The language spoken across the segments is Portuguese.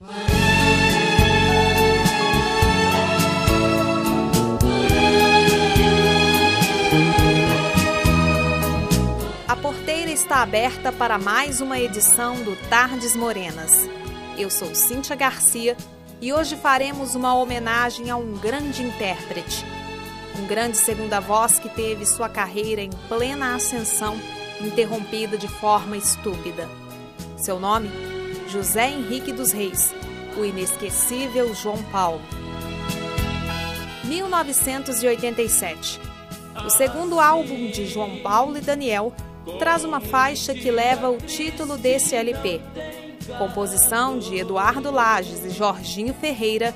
A porteira está aberta para mais uma edição do Tardes Morenas. Eu sou Cíntia Garcia e hoje faremos uma homenagem a um grande intérprete, um grande segunda voz que teve sua carreira em plena ascensão interrompida de forma estúpida. Seu nome? José Henrique dos Reis, o inesquecível João Paulo. 1987. O segundo álbum de João Paulo e Daniel traz uma faixa que leva o título desse LP. Composição de Eduardo Lages e Jorginho Ferreira,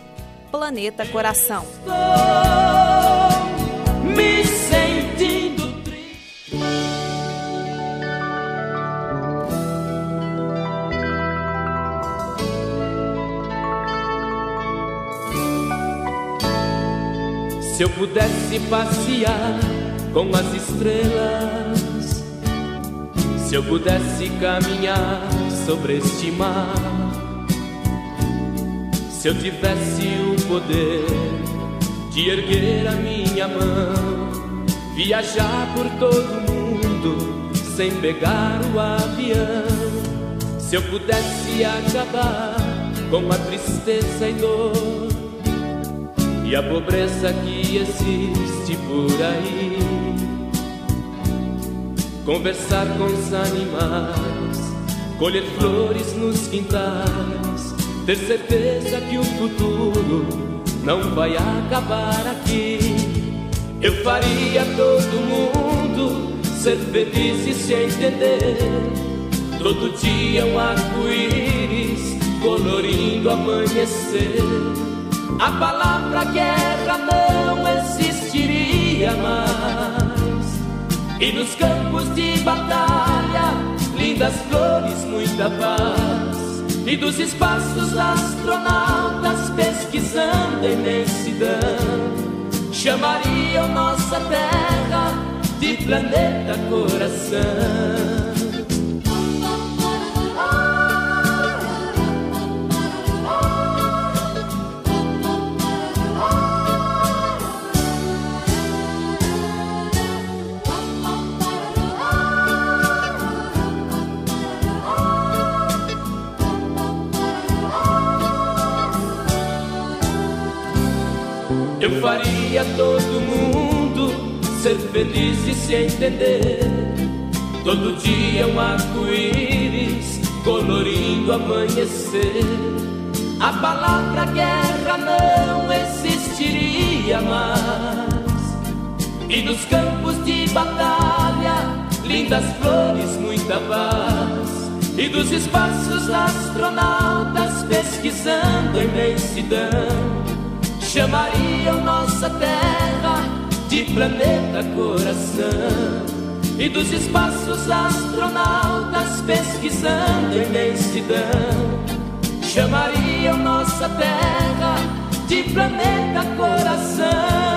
Planeta Coração. Me Se eu pudesse passear com as estrelas, se eu pudesse caminhar sobre este mar, se eu tivesse o poder de erguer a minha mão, viajar por todo o mundo sem pegar o avião, se eu pudesse acabar com a tristeza e dor e a pobreza que existe por aí. Conversar com os animais, colher flores nos quintais, ter certeza que o futuro não vai acabar aqui. Eu faria todo mundo ser feliz e se entender. Todo dia um arco-íris colorindo amanhecer a palavra guerra não existiria mais. E nos campos de batalha, lindas flores, muita paz. E dos espaços astronautas pesquisando a imensidão, chamariam nossa terra de planeta coração. Eu faria todo mundo ser feliz e se entender. Todo dia um arco-íris colorindo amanhecer. A palavra guerra não existiria mais. E nos campos de batalha, lindas flores, muita paz. E dos espaços astronautas pesquisando a imensidão chamariam nossa terra de planeta coração. E dos espaços astronautas pesquisando a imensidão, chamariam nossa terra de planeta coração.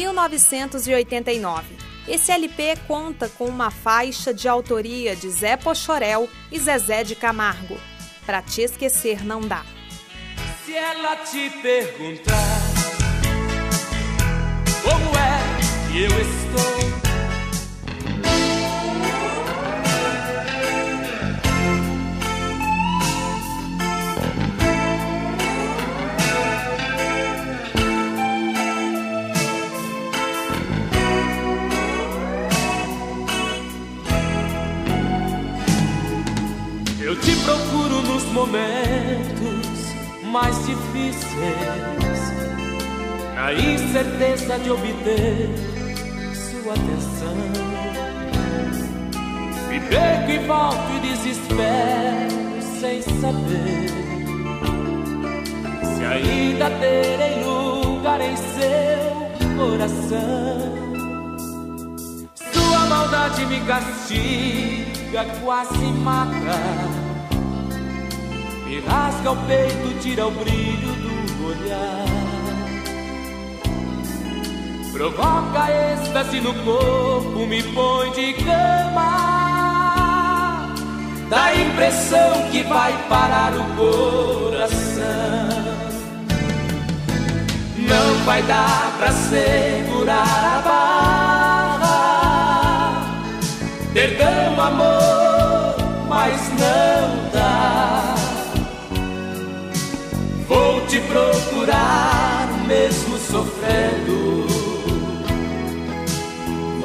1989. Esse LP conta com uma faixa de autoria de Zé Pochorel e Zezé de Camargo. Pra te esquecer não dá. Se ela te perguntar como é que eu estou, eu te procuro nos momentos mais difíceis, na incerteza de obter sua atenção. te espero sem saber se ainda terei lugar em seu coração. Sua maldade me castiga, quase mata. Me rasga o peito, tira o brilho do olhar. Provoca êxtase no corpo, me põe de cama. Dá impressão que vai parar o coração. Não vai dar pra segurar a barra. Perdão, amor, mas não dá. Vou te procurar mesmo sofrendo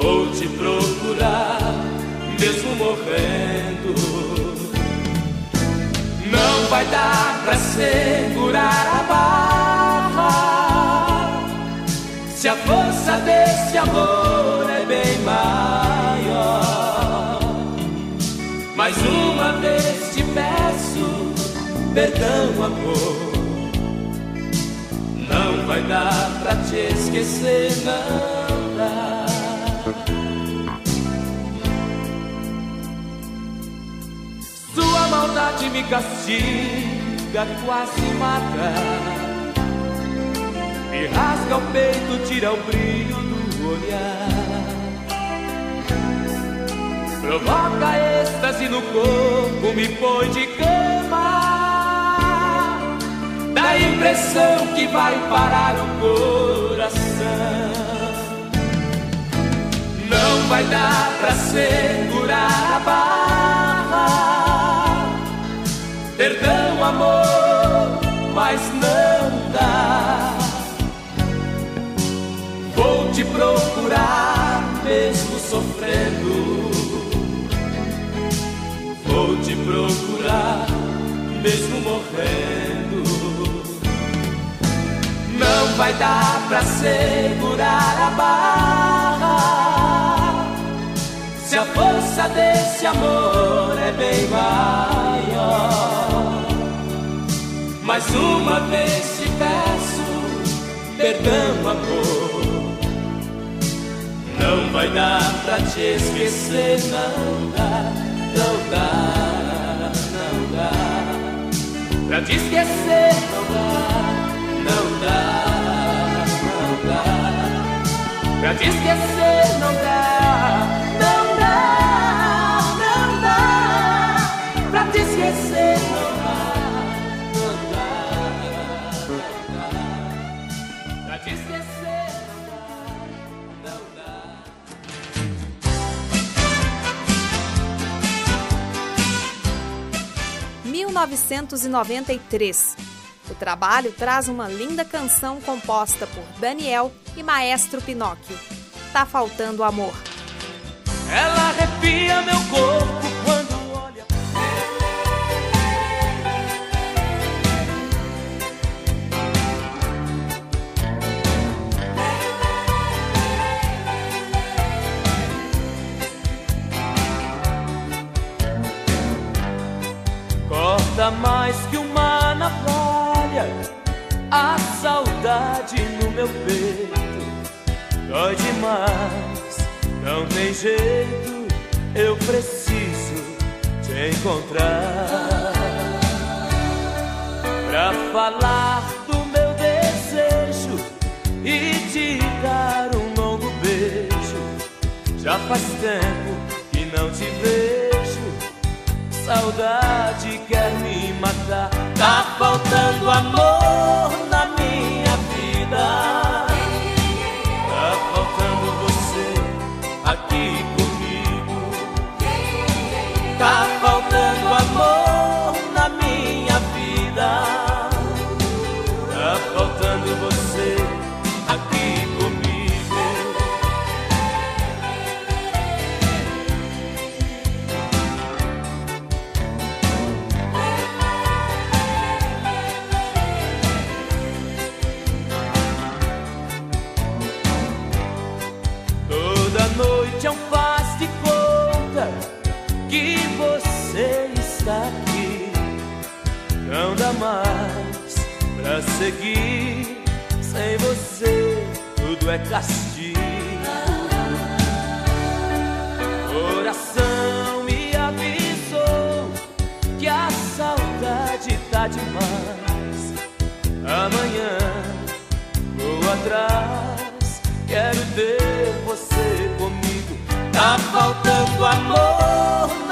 Vou te procurar, mesmo morrendo. Não vai dar pra segurar a barra. Se a força desse amor é bem maior. Uma vez te peço perdão, amor. Não vai dar pra te esquecer, não dá. Sua maldade me castiga, quase mata. Me rasga o peito, tira o brilho do olhar. Provoca êxtase no corpo, me põe de cama. Dá a impressão que vai parar o coração. Não vai dar pra segurar a barra. Perdão, amor, mas não dá. Vou te procurar mesmo sofrendo. Vai dar pra segurar a barra. Se a força desse amor é bem maior. Mais uma vez te peço perdão, amor. Não vai dar pra te esquecer, não dá, não dá, não dá. Pra te esquecer, não dá, não dá, Pra te esquecer, não dá, não dá, não dá. Pra te esquecer, não dá. te esquecer. Não dá. 1993. O trabalho traz uma linda canção composta por Daniel e Maestro Pinóquio. Tá faltando amor. Ela arrepia meu corpo meu peito dói demais. Não tem jeito, eu preciso te encontrar pra falar do meu desejo e te dar um longo beijo. Já faz tempo que não te vejo, saudade quer me matar. Tá faltando amor atrás, quero ter você comigo. Tá faltando amor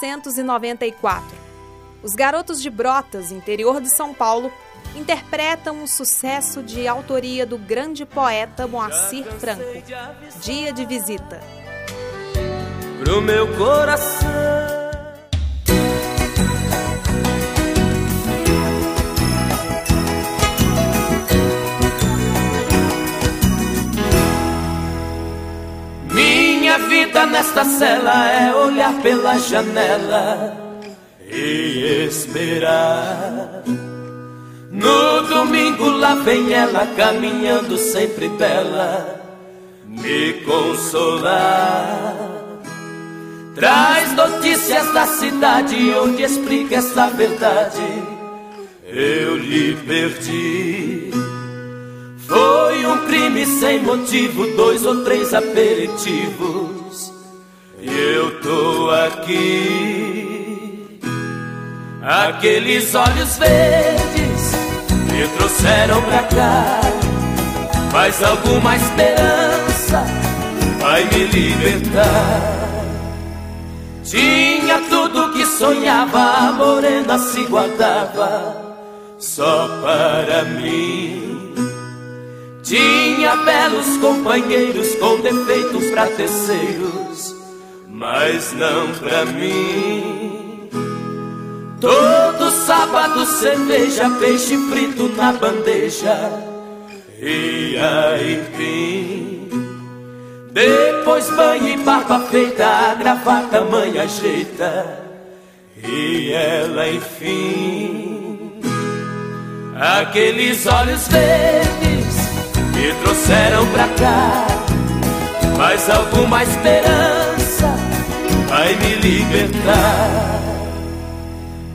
1994. Os Garotos de Brotas, interior de São Paulo, interpretam um sucesso de autoria do grande poeta Moacir Franco, Dia de Visita. pro meu coração. Minha vida nesta cela é olhar pela janela e esperar. No domingo lá vem ela caminhando sempre bela, me consolar. Traz notícias da cidade onde explica essa verdade. Eu lhe perdi. Foi um crime sem motivo, dois ou três aperitivos. E eu tô aqui. Aqueles olhos verdes me trouxeram pra cá. Mas alguma esperança vai me libertar. Tinha tudo que sonhava, a morena se guardava só para mim. Tinha belos companheiros com defeitos pra terceiros, mas não pra mim. Todo sábado cerveja, peixe frito na bandeja e aipim. Depois banho e barba feita, a gravata mãe ajeita e ela enfim. Aqueles olhos verdes me trouxeram pra cá, mas alguma esperança vai me libertar.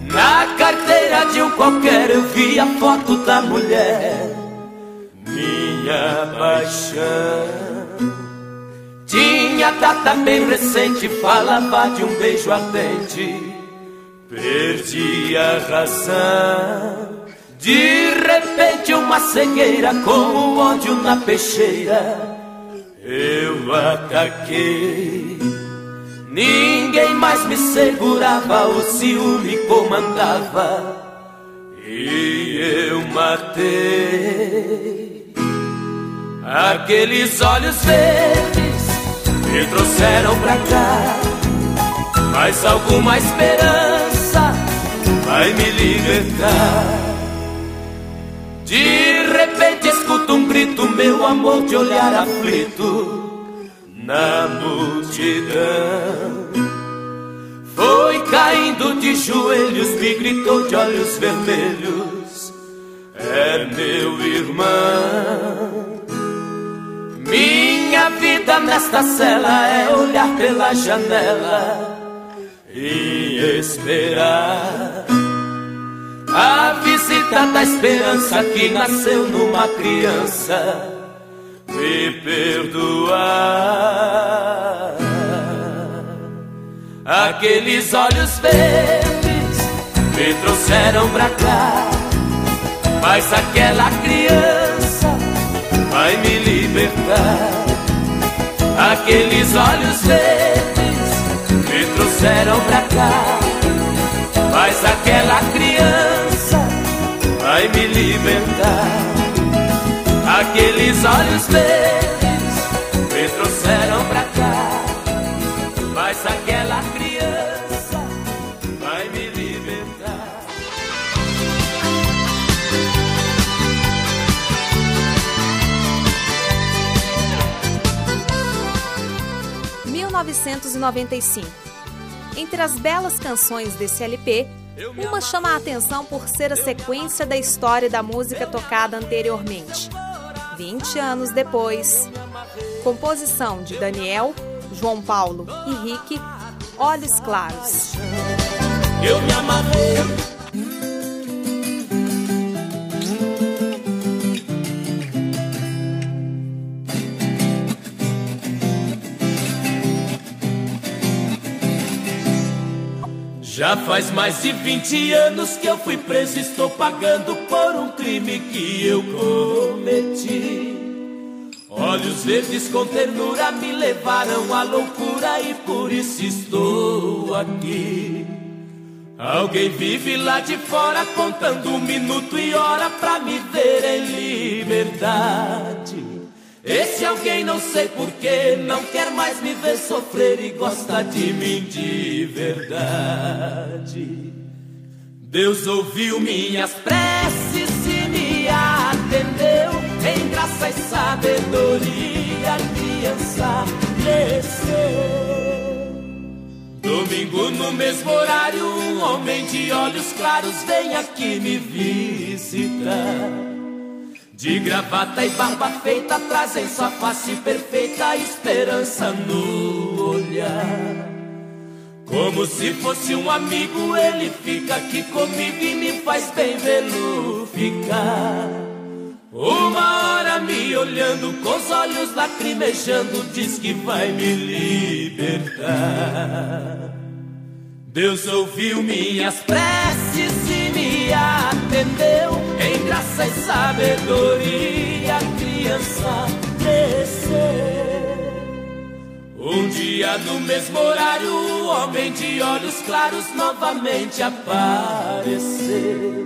Na carteira de um qualquer eu vi a foto da mulher, minha paixão. Tinha data bem recente, falava de um beijo ardente. Perdi a razão. De repente, uma cegueira com o ódio na peixeira. Eu ataquei. Ninguém mais me segurava, o ciúme comandava. E eu matei. Aqueles olhos verdes me trouxeram pra cá. Mas alguma esperança vai me libertar. Escuto um grito, meu amor, de olhar aflito na multidão. Foi caindo de joelhos, me gritou de olhos vermelhos. É meu irmão. Minha vida nesta cela é olhar pela janela e esperar. A visita da esperança que nasceu numa criança me perdoar. Aqueles olhos verdes me trouxeram pra cá, mas aquela criança vai me libertar. Aqueles olhos verdes me trouxeram pra cá, mas aquela criança vai me libertar. Aqueles olhos verdes me trouxeram pra cá, mas aquela criança vai me libertar. (1995) Entre as belas canções desse LP, uma chama a atenção por ser a sequência da história da música tocada anteriormente. 20 anos depois. Composição de Daniel, João Paulo e Rick, Olhos Claros. Eu me amarrei. Já faz mais de 20 anos que eu fui preso estou pagando por um crime que eu cometi. Olhos verdes com ternura me levaram à loucura e por isso estou aqui. Alguém vive lá de fora contando um minuto e hora pra me ver em liberdade. Esse alguém não sei porquê, não quer mais me ver sofrer e gosta de mim de verdade. Deus ouviu minhas preces e me atendeu. Em graça e sabedoria, a criança cresceu. Domingo no mesmo horário, um homem de olhos claros vem aqui me visitar. De gravata e barba feita, trazem sua face perfeita, esperança no olhar. Como se fosse um amigo, ele fica aqui comigo e me faz bem vê-lo ficar. Uma hora me olhando com os olhos lacrimejando, diz que vai me libertar. Deus ouviu minhas preces e atendeu. Em graça e sabedoria, a criança cresceu. Um dia no mesmo horário, o homem de olhos claros novamente apareceu.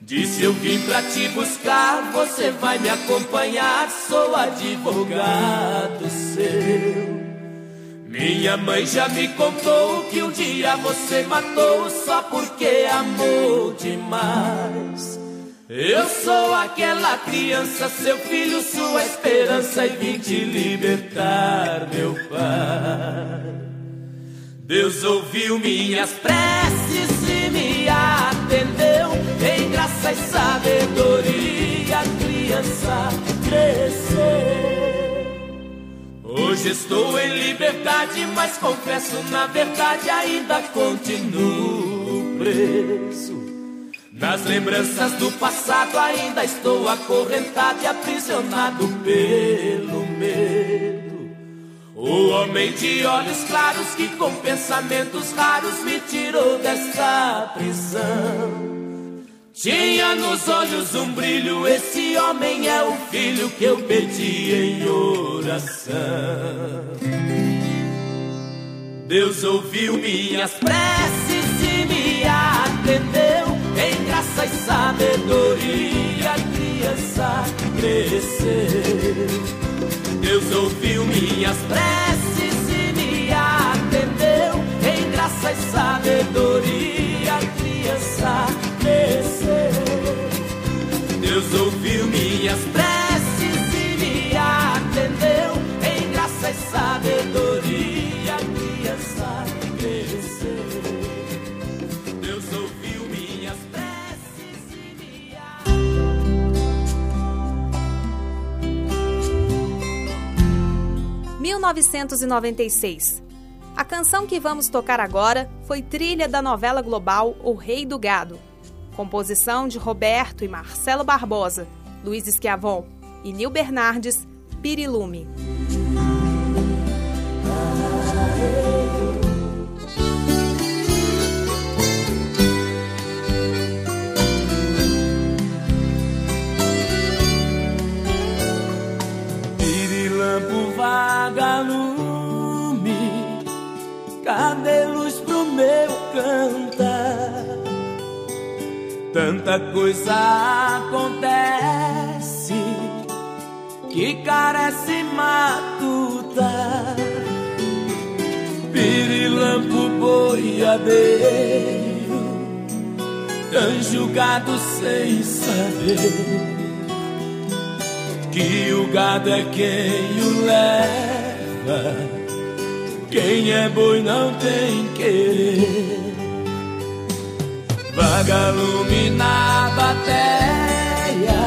Disse eu vim pra te buscar, você vai me acompanhar, sou advogado seu. Minha mãe já me contou que um dia você matou só porque amou demais. Eu sou aquela criança, seu filho, sua esperança, e vim te libertar, meu pai. Deus ouviu minhas preces e me atendeu. Em graça e sabedoria, a criança cresceu. Hoje estou em liberdade, mas confesso, na verdade, ainda continuo preso. Nas lembranças do passado ainda estou acorrentado e aprisionado pelo medo. O homem de olhos claros que com pensamentos raros me tirou dessa prisão. Tinha nos olhos um brilho, esse homem é o filho que eu pedi em oração. Deus ouviu minhas preces e me atendeu. Em graça e sabedoria, a criança cresceu. Deus ouviu minhas preces e me atendeu. Em graça e sabedoria, ouviu minhas preces e me atendeu. Em graça e sabedoria, criança cresceu. Deus ouviu minhas preces e me atendeu. 1996. A canção que vamos tocar agora foi trilha da novela global O Rei do Gado. Composição de Roberto e Marcelo Barbosa, Luiz Esquiavon e Nil Bernardes, Pirilume. Pirilampo vagalume, cadê luz pro meu cantar? Tanta coisa acontece que carece matuta. Pirilampo boiadeiro, gado sem saber que o gado é quem o leva, quem é boi não tem querer. Vagalume na bateia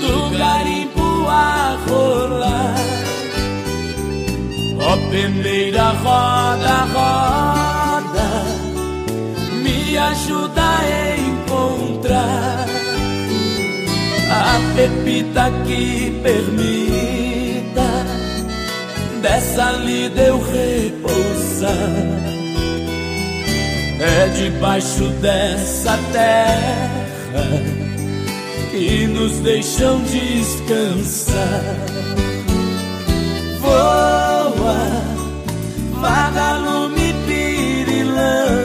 do garimpo a rolar. Ó peneira, roda, roda, me ajuda a encontrar a pepita que permita dessa lida eu repousar é debaixo dessa terra que nos deixam descansar. Voa, vagalume pirilampo.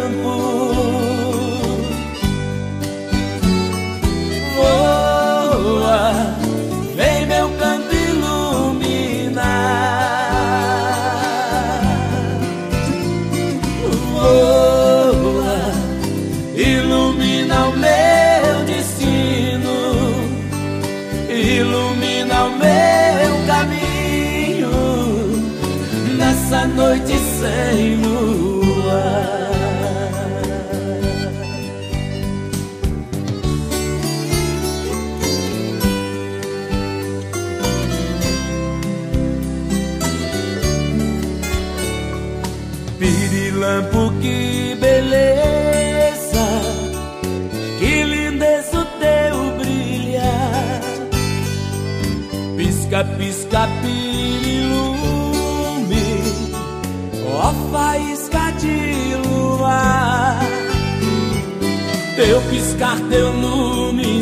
Teu piscar, teu lume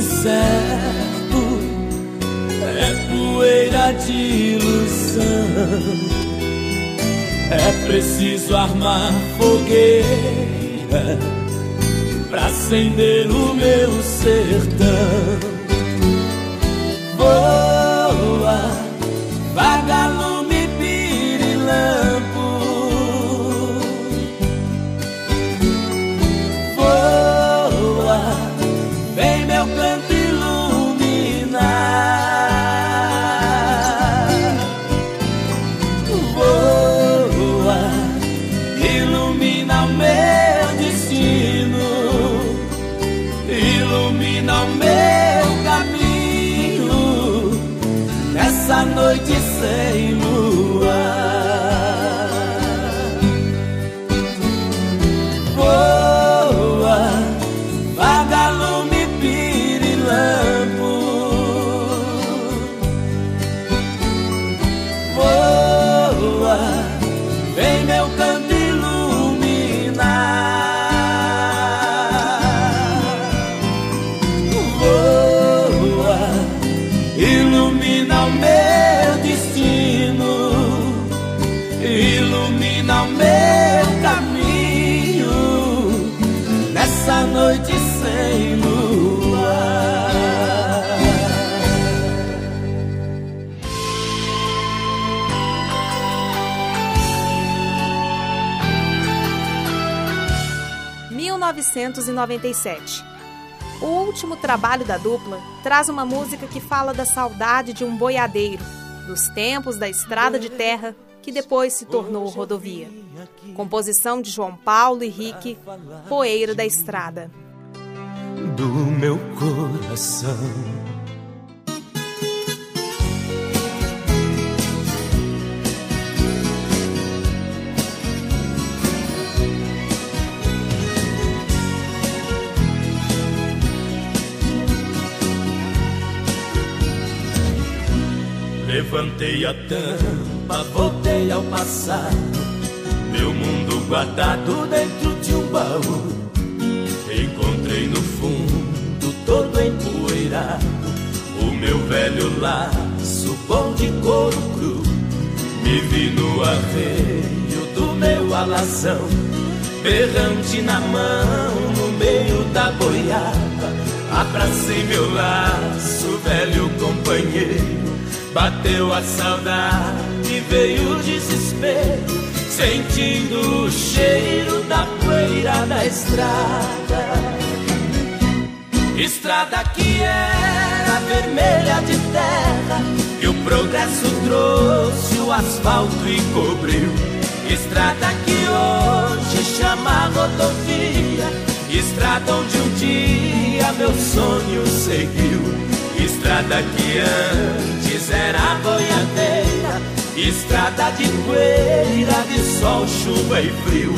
é poeira de ilusão. É preciso armar fogueira pra acender o meu sertão. Voa, vagalume 1997. O último trabalho da dupla traz uma música que fala da saudade de um boiadeiro, dos tempos da estrada de terra que depois se tornou rodovia. Composição de João Paulo e Rick, Poeira da Estrada. do meu coração. Levantei a tampa, voltei ao passado. Meu mundo guardado dentro de um baú. Encontrei no fundo, todo empoeirado, o meu velho laço bom de couro cru. Me vi no arreio do meu alazão, berrante na mão, no meio da boiada. Abracei meu laço, velho companheiro Bateu a saudade, veio o desespero, sentindo o cheiro da poeira da estrada. Estrada que era vermelha de terra, que o progresso trouxe o asfalto e cobriu. Estrada que hoje chama rodovia, estrada onde um dia meu sonho seguiu. Estrada que antes era boiadeira, estrada de poeira, de sol, chuva e frio.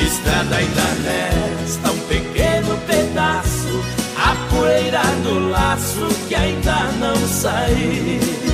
Estrada ainda resta um pequeno pedaço, a poeira do laço que ainda não saiu.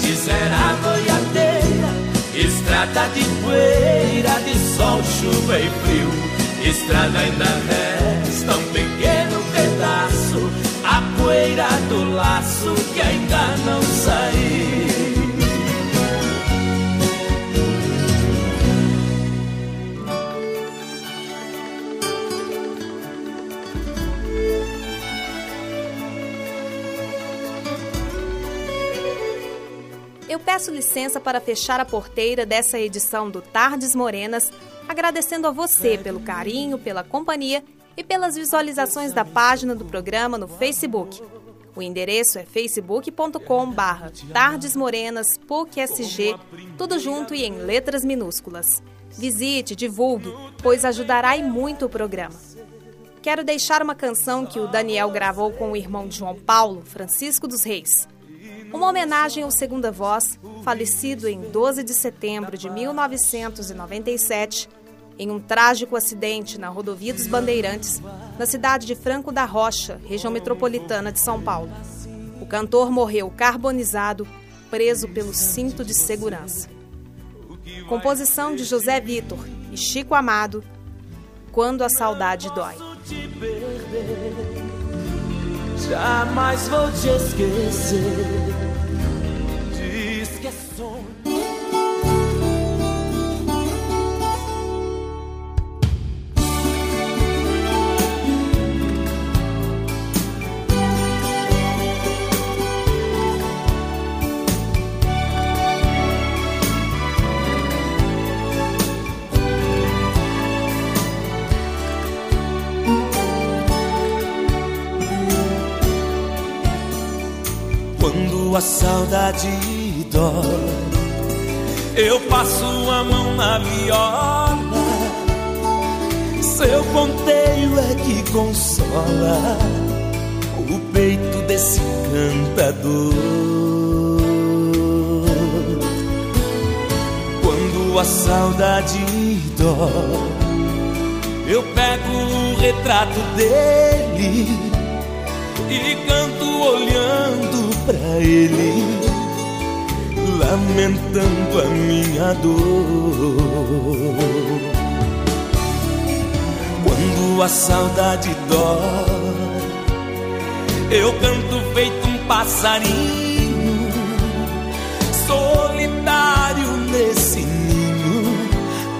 era boiadeira, estrada de poeira, de sol, chuva e frio. Estrada ainda resta um pequeno pedaço, a poeira do laço que ainda não saiu. Eu peço licença para fechar a porteira dessa edição do Tardes Morenas, agradecendo a você pelo carinho, pela companhia e pelas visualizações da página do programa no Facebook. O endereço é facebook.com barra tudo junto e em letras minúsculas. Visite, divulgue, pois ajudará e muito o programa. Quero deixar uma canção que o Daniel gravou com o irmão de João Paulo, Francisco dos Reis. Uma homenagem ao Segunda Voz, falecido em 12 de setembro de 1997, em um trágico acidente na rodovia dos Bandeirantes, na cidade de Franco da Rocha, região metropolitana de São Paulo. O cantor morreu carbonizado, preso pelo cinto de segurança. Composição de José Vitor e Chico Amado, Quando a Saudade Dói. Jamais vou te esquecer. Saudade dói. Eu passo a mão na viola, seu ponteio é que consola o peito desse cantador. Quando a saudade dói, eu pego o retrato dele e canto olhando pra ele lamentando a minha dor. Quando a saudade dói, eu canto feito um passarinho, solitário nesse ninho,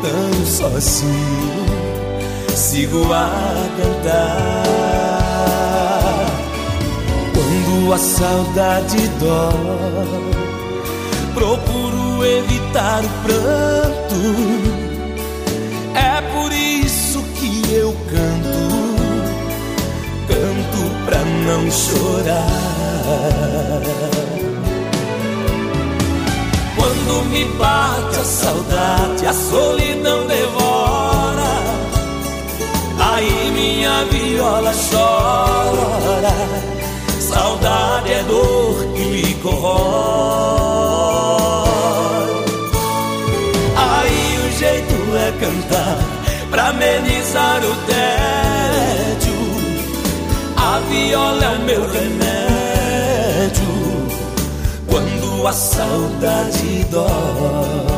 tão sozinho, sigo a cantar. Quando a saudade dói procuro evitar o pranto. É por isso que eu canto, canto pra não chorar. Quando me bate a saudade, a solidão devora. Aí minha viola chora. Saudade é dor que me corrói. Cantar pra amenizar o tédio. A viola é o meu remédio quando a saudade dói.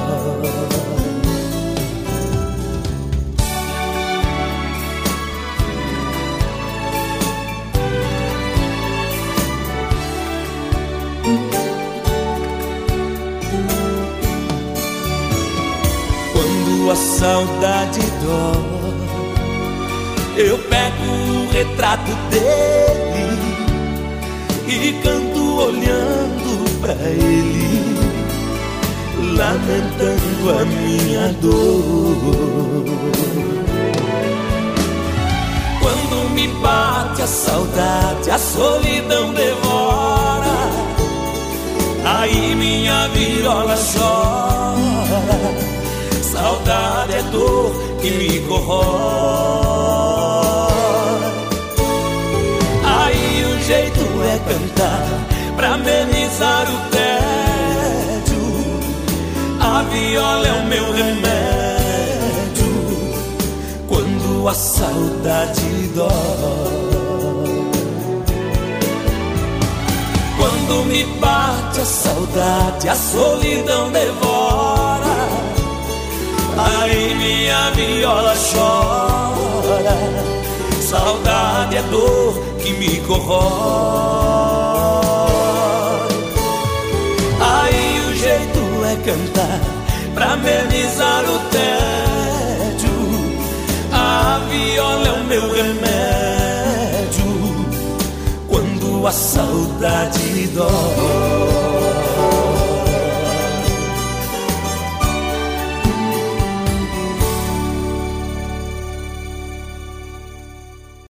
A saudade dói. Eu pego o retrato dele e canto olhando pra ele, lamentando a minha dor. Quando me bate a saudade, a solidão devora. Aí minha viola chora Saudade é dor que me corrói. Aí o jeito é cantar pra amenizar o tédio. A viola é o meu remédio quando a saudade dói. Quando me bate a saudade, a solidão devora. Aí minha viola chora. Saudade é dor que me corrói. Aí o jeito é cantar Pra amenizar o tédio. A viola é o meu remédio. Quando a saudade dói